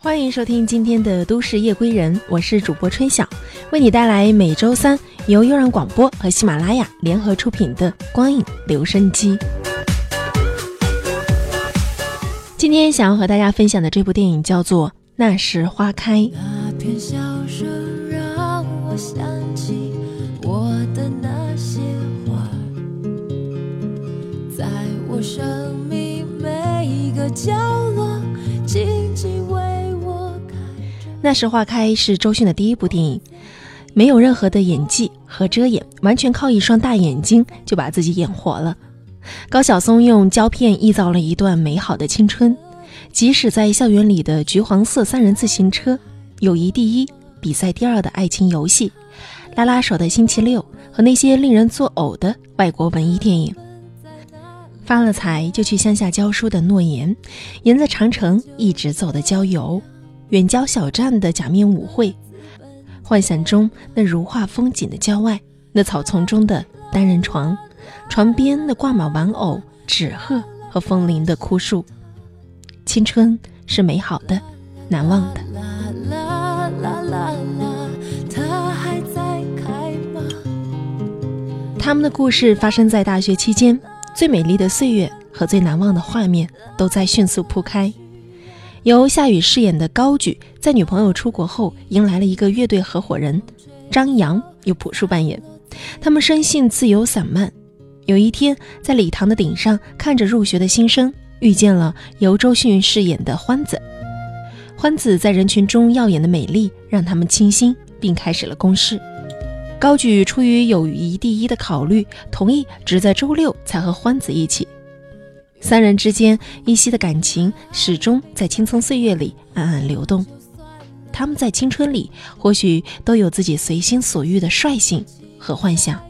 欢迎收听今天的《都市夜归人》，我是主播春晓，为你带来每周三由悠然广播和喜马拉雅联合出品的《光影留声机》。今天想要和大家分享的这部电影叫做《那时花开》。那片笑声让我想起我的那些花，在我生命每一个角落，静静。那时花开是周迅的第一部电影，没有任何的演技和遮掩，完全靠一双大眼睛就把自己演活了。高晓松用胶片臆造了一段美好的青春，即使在校园里的橘黄色三人自行车、友谊第一、比赛第二的爱情游戏、拉拉手的星期六和那些令人作呕的外国文艺电影，发了财就去乡下教书的诺言，沿着长城一直走的郊游，远郊小站的假面舞会，幻想中那如画风景的郊外，那草丛中的单人床。床边的挂满玩偶、纸鹤和风铃的枯树，青春是美好的、难忘的。啦啦啦啦啦，它还在开吗？他们的故事发生在大学期间，最美丽的岁月和最难忘的画面都在迅速铺开。由夏雨饰演的高举，在女朋友出国后，迎来了一个乐队合伙人张扬，由朴树扮演。他们生性自由散漫。有一天，在礼堂的顶上看着入学的新生，遇见了由周迅饰演的欢子。欢子在人群中耀眼的美丽让他们倾心，并开始了攻势。高举出于友谊第一的考虑，同意只在周六才和欢子一起。三人之间依稀的感情始终在青葱岁月里暗暗流动。他们在青春里或许都有自己随心所欲的率性和幻想。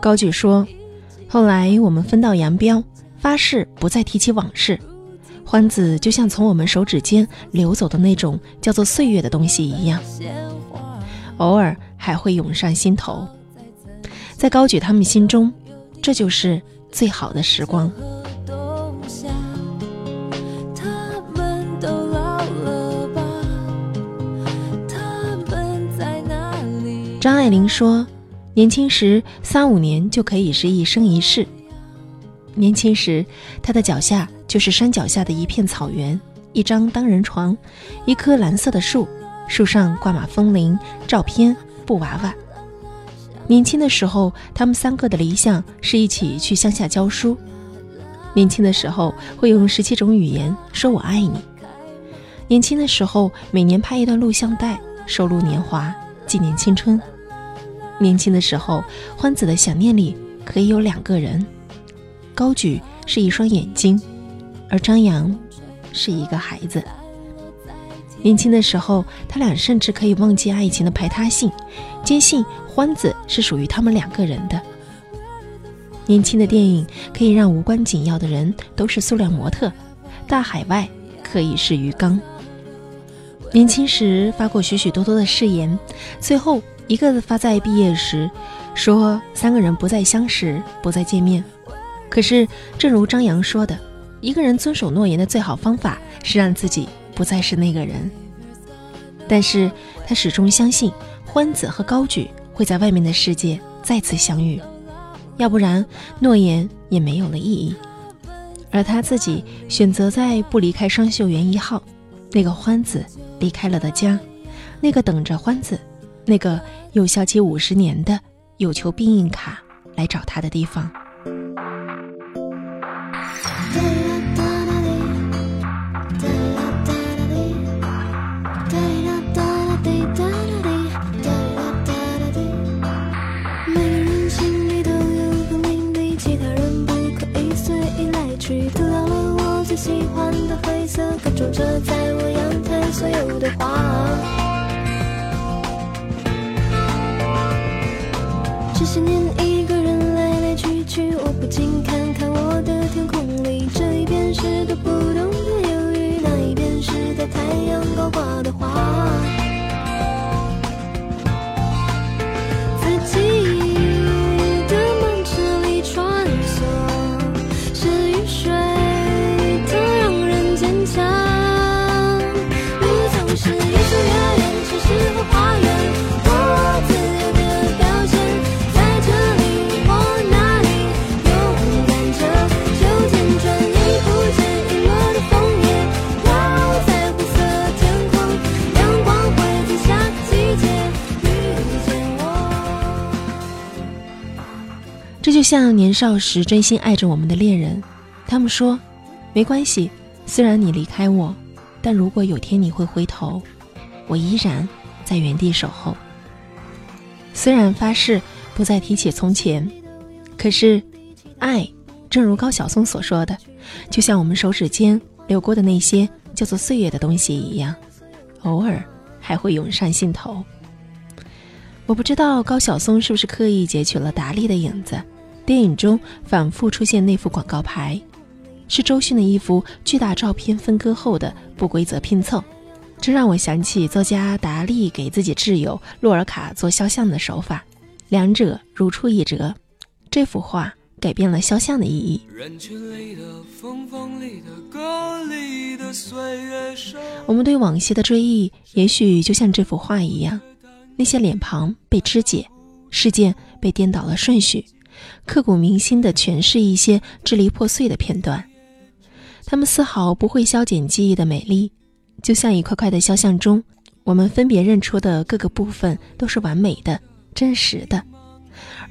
高举说。后来我们分道扬镳，发誓不再提起往事。欢子就像从我们手指间流走的那种叫做岁月的东西一样，偶尔还会涌上心头。在高举他们心中，这就是最好的时光。张爱玲说。年轻时三五年就可以是一生一世。年轻时，他的脚下就是山脚下的一片草原，一张单人床，一棵蓝色的树，树上挂满风铃、照片、布娃娃。年轻的时候，他们三个的理想是一起去乡下教书。年轻的时候，会用十七种语言说我爱你。年轻的时候，每年拍一段录像带，收录年华，纪念青春。年轻的时候，欢子的想念里可以有两个人，高举是一双眼睛，而张扬是一个孩子。年轻的时候，他俩甚至可以忘记爱情的排他性，坚信欢子是属于他们两个人的。年轻的电影可以让无关紧要的人都是塑料模特，大海外可以是鱼缸。年轻时发过许许多多的誓言，最后。一个发在毕业时，说三个人不再相识，不再见面。可是，正如张扬说的，一个人遵守诺言的最好方法是让自己不再是那个人。但是他始终相信欢子和高举会在外面的世界再次相遇，要不然诺言也没有了意义。而他自己选择在不离开双秀园一号，那个欢子离开了的家，那个等着欢子。那个有效期五十年的有求必应卡来找他的地方。每个人心里都有个秘密，其他人不可以随意来去。涂掉了我最喜欢的灰色，各种着在我的就像年少时真心爱着我们的恋人，他们说：“没关系，虽然你离开我，但如果有天你会回头，我依然在原地守候。”虽然发誓不再提起从前，可是，爱，正如高晓松所说的，就像我们手指间流过的那些叫做岁月的东西一样，偶尔还会涌上心头。我不知道高晓松是不是刻意截取了达利的影子。电影中反复出现那幅广告牌，是周迅的一幅巨大照片分割后的不规则拼凑，这让我想起作家达利给自己挚友洛尔卡做肖像的手法，两者如出一辙。这幅画改变了肖像的意义。我们对往昔的追忆，也许就像这幅画一样，那些脸庞被肢解，事件被颠倒了顺序。刻骨铭心地诠释一些支离破碎的片段，他们丝毫不会消减记忆的美丽，就像一块块的肖像中，我们分别认出的各个部分都是完美的、真实的。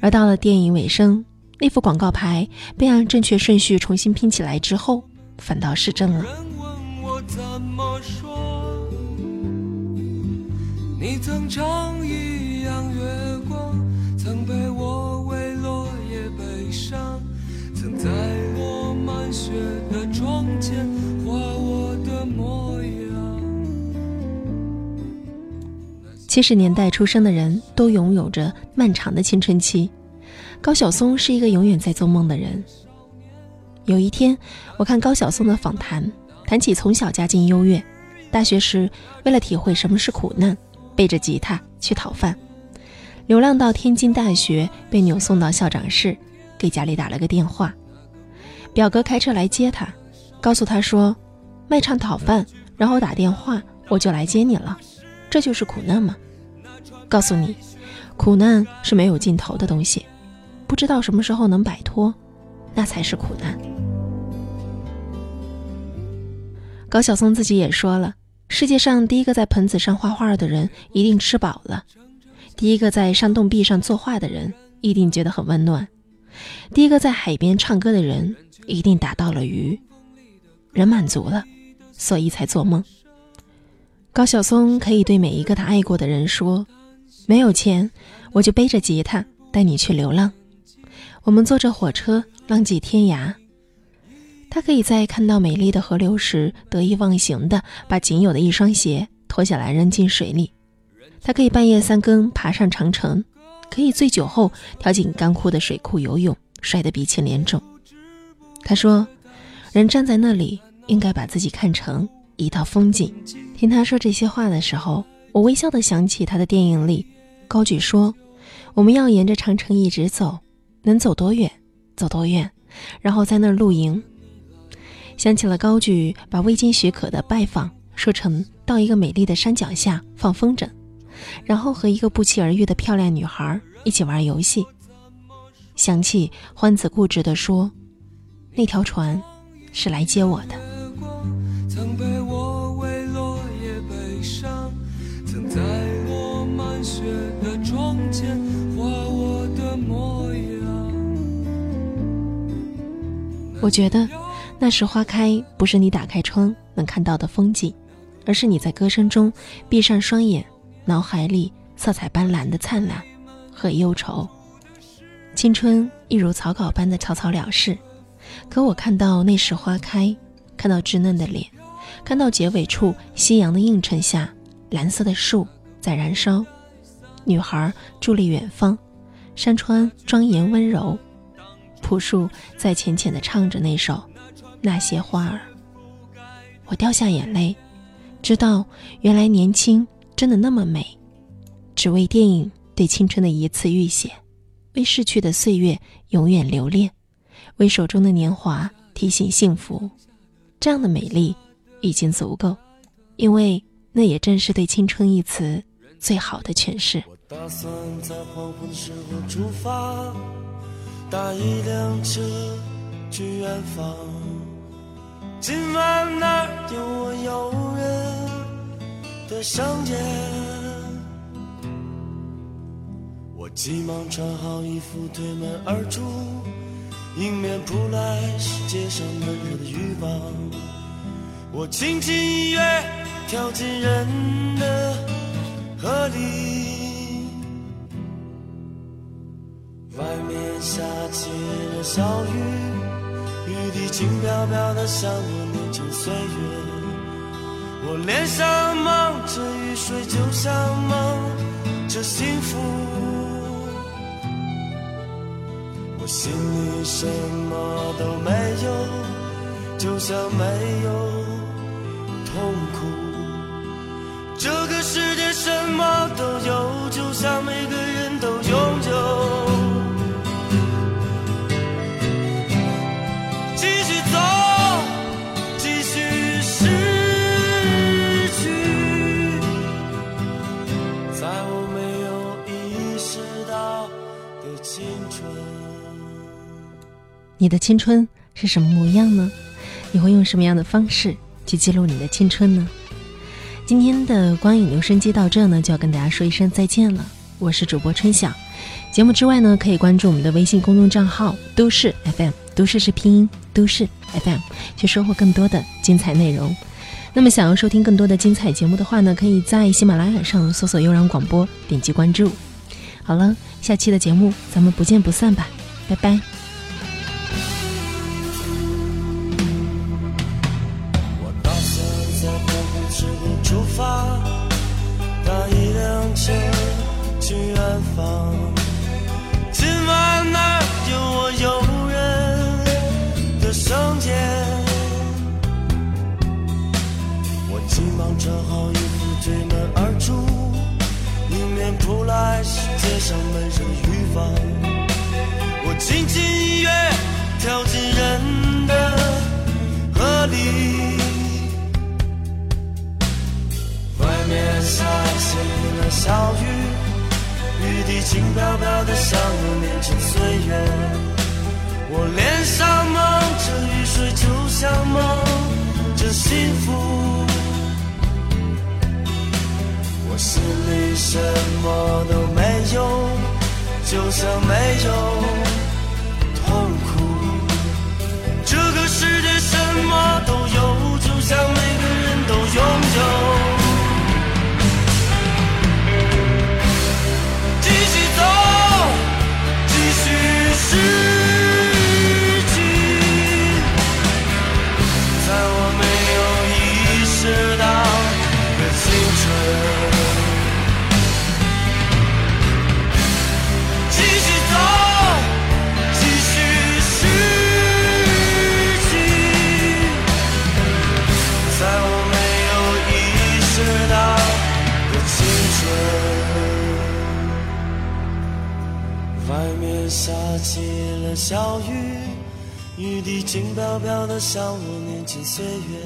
而到了电影尾声，那幅广告牌被按正确顺序重新拼起来之后，反倒是真了。你曾长一样远在落满雪的窗前画我的模样。七十年代出生的人都拥有着漫长的青春期。高晓松是一个永远在做梦的人。有一天，我看高晓松的访谈，谈起从小家境优越，大学时为了体会什么是苦难，背着吉他去讨饭，流浪到天津大学，被扭送到校长室，给家里打了个电话。表哥开车来接他，告诉他说：“卖唱讨饭，然后打电话，我就来接你了。这就是苦难吗？告诉你，苦难是没有尽头的东西，不知道什么时候能摆脱，那才是苦难。”高晓松自己也说了：“世界上第一个在盆子上画画的人一定吃饱了，第一个在山洞壁上作画的人一定觉得很温暖，第一个在海边唱歌的人。”一定打到了鱼，人满足了，所以才做梦。高晓松可以对每一个他爱过的人说：“没有钱，我就背着吉他带你去流浪。我们坐着火车浪迹天涯。”他可以在看到美丽的河流时得意忘形的把仅有的一双鞋脱下来扔进水里。他可以半夜三更爬上长城，可以醉酒后跳进干枯的水库游泳，摔得鼻青脸肿。他说：“人站在那里，应该把自己看成一道风景。”听他说这些话的时候，我微笑的想起他的电影里，高举说：“我们要沿着长城一直走，能走多远，走多远，然后在那儿露营。”想起了高举把未经许可的拜访说成到一个美丽的山脚下放风筝，然后和一个不期而遇的漂亮女孩一起玩游戏。想起欢子固执地说。那条船是来接我的。我觉得那时花开不是你打开窗能看到的风景，而是你在歌声中闭上双眼，脑海里色彩斑斓的灿烂和忧愁。青春一如草稿般的草草了事。可我看到那时花开，看到稚嫩的脸，看到结尾处夕阳的映衬下，蓝色的树在燃烧，女孩伫立远方，山川庄严温柔，朴树在浅浅地唱着那首《那些花儿》，我掉下眼泪，知道原来年轻真的那么美，只为电影对青春的一次浴血，为逝去的岁月永远留恋。为手中的年华提醒幸福，这样的美丽已经足够，因为那也正是对青春一词最好的诠释。我打算在黄昏时候出发，搭一辆车去远方。今晚那儿有我诱人的相见？我急忙穿好衣服，推门而出，迎面扑来是街上闷热的欲望。我轻轻一跃，跳进人的河里。外面下起了小雨，雨滴轻飘飘的，像我年轻岁月。我脸上蒙着雨水，就像蒙着幸福。我心里什么都没有，就像没有痛苦。这个世界你的青春是什么模样呢？你会用什么样的方式去记录你的青春呢？今天的光影留声机到这呢，就要跟大家说一声再见了。我是主播春晓。节目之外呢，可以关注我们的微信公众账号“都市 FM”，都市是拼音，都市 FM，去收获更多的精彩内容。那么，想要收听更多的精彩节目的话呢，可以在喜马拉雅上搜索“悠然广播”，点击关注。好了，下期的节目咱们不见不散吧，拜拜。穿好衣服，推门而出，迎面扑来是街上闷热的欲望。我轻轻一跃，跳进人的河里。外面下起了小雨，雨滴轻飘飘的，像我年轻岁月。我脸上蒙着雨水，就像蒙着幸福。我心里什么都没有，就像没有痛苦。这个世界什么都有，就像每个人都拥有。继续走，继续失下起了小雨，雨滴轻飘飘的，像我年轻岁月。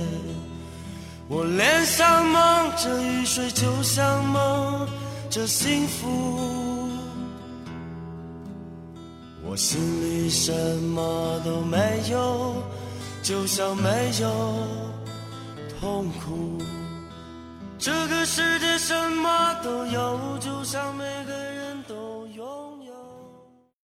我脸上蒙着雨水，就像蒙着幸福。我心里什么都没有，就像没有痛苦。这个世界什么都有，就像每个